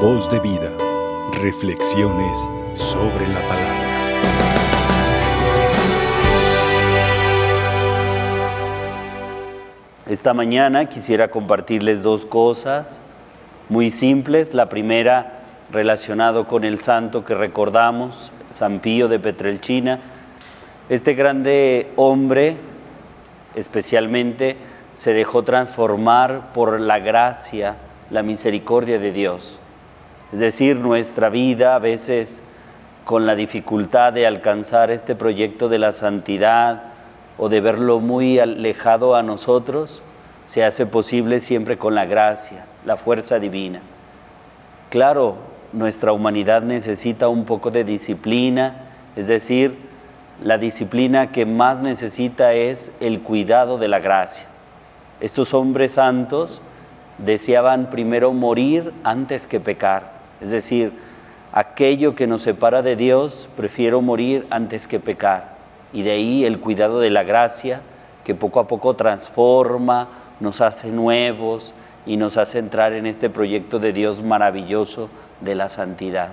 Voz de vida. Reflexiones sobre la palabra. Esta mañana quisiera compartirles dos cosas muy simples. La primera relacionado con el santo que recordamos, San Pío de Petrelchina. Este grande hombre especialmente se dejó transformar por la gracia, la misericordia de Dios. Es decir, nuestra vida a veces con la dificultad de alcanzar este proyecto de la santidad o de verlo muy alejado a nosotros, se hace posible siempre con la gracia, la fuerza divina. Claro, nuestra humanidad necesita un poco de disciplina, es decir, la disciplina que más necesita es el cuidado de la gracia. Estos hombres santos deseaban primero morir antes que pecar, es decir, aquello que nos separa de Dios, prefiero morir antes que pecar. Y de ahí el cuidado de la gracia que poco a poco transforma, nos hace nuevos y nos hace entrar en este proyecto de Dios maravilloso de la santidad.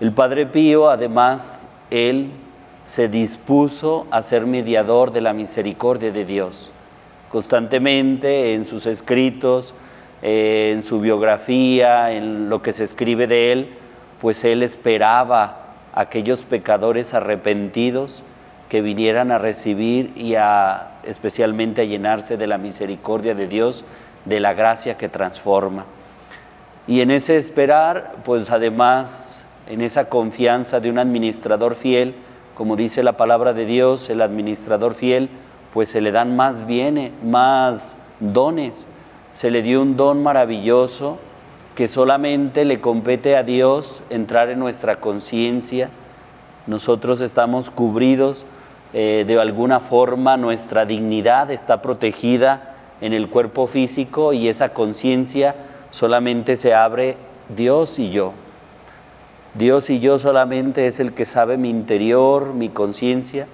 El Padre Pío, además, él se dispuso a ser mediador de la misericordia de Dios. Constantemente en sus escritos, eh, en su biografía, en lo que se escribe de él, pues él esperaba a aquellos pecadores arrepentidos que vinieran a recibir y a especialmente a llenarse de la misericordia de Dios, de la gracia que transforma. Y en ese esperar, pues además, en esa confianza de un administrador fiel, como dice la palabra de Dios, el administrador fiel, pues se le dan más bienes, más dones. Se le dio un don maravilloso que solamente le compete a Dios entrar en nuestra conciencia. Nosotros estamos cubridos eh, de alguna forma, nuestra dignidad está protegida en el cuerpo físico y esa conciencia solamente se abre Dios y yo. Dios y yo solamente es el que sabe mi interior, mi conciencia,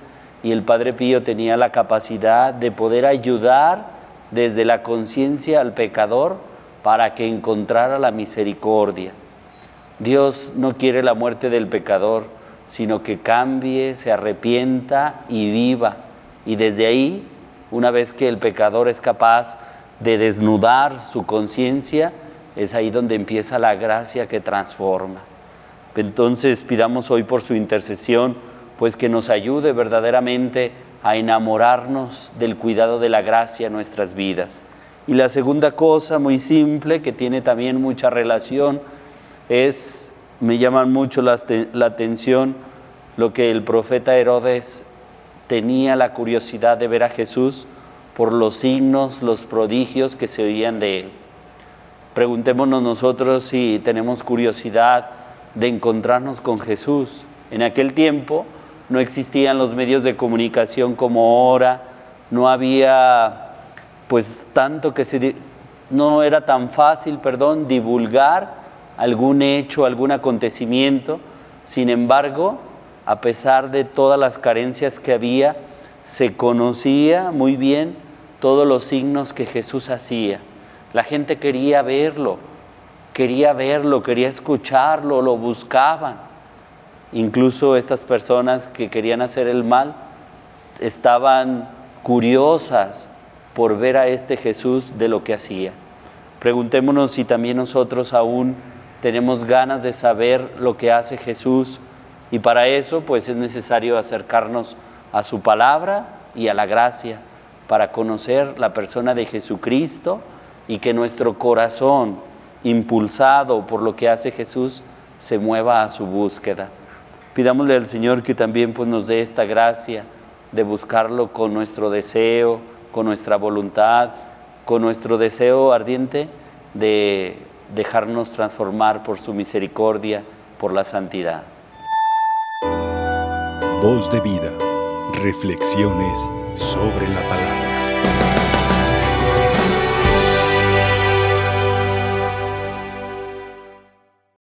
y el Padre Pío tenía la capacidad de poder ayudar desde la conciencia al pecador para que encontrara la misericordia. Dios no quiere la muerte del pecador, sino que cambie, se arrepienta y viva. Y desde ahí, una vez que el pecador es capaz de desnudar su conciencia, es ahí donde empieza la gracia que transforma. Entonces pidamos hoy por su intercesión, pues que nos ayude verdaderamente a enamorarnos del cuidado de la gracia en nuestras vidas. Y la segunda cosa muy simple, que tiene también mucha relación, es, me llaman mucho la, la atención, lo que el profeta Herodes tenía la curiosidad de ver a Jesús por los signos, los prodigios que se oían de él. Preguntémonos nosotros si tenemos curiosidad de encontrarnos con Jesús. En aquel tiempo no existían los medios de comunicación como ahora, no había pues tanto que se no era tan fácil, perdón, divulgar algún hecho, algún acontecimiento. Sin embargo, a pesar de todas las carencias que había, se conocía muy bien todos los signos que Jesús hacía. La gente quería verlo, quería verlo, quería escucharlo, lo buscaban. Incluso estas personas que querían hacer el mal estaban curiosas por ver a este Jesús de lo que hacía. Preguntémonos si también nosotros aún tenemos ganas de saber lo que hace Jesús y para eso pues es necesario acercarnos a su palabra y a la gracia para conocer la persona de Jesucristo y que nuestro corazón, impulsado por lo que hace Jesús, se mueva a su búsqueda. Pidámosle al Señor que también pues, nos dé esta gracia de buscarlo con nuestro deseo, con nuestra voluntad, con nuestro deseo ardiente de dejarnos transformar por su misericordia, por la santidad. Voz de vida, reflexiones sobre la palabra.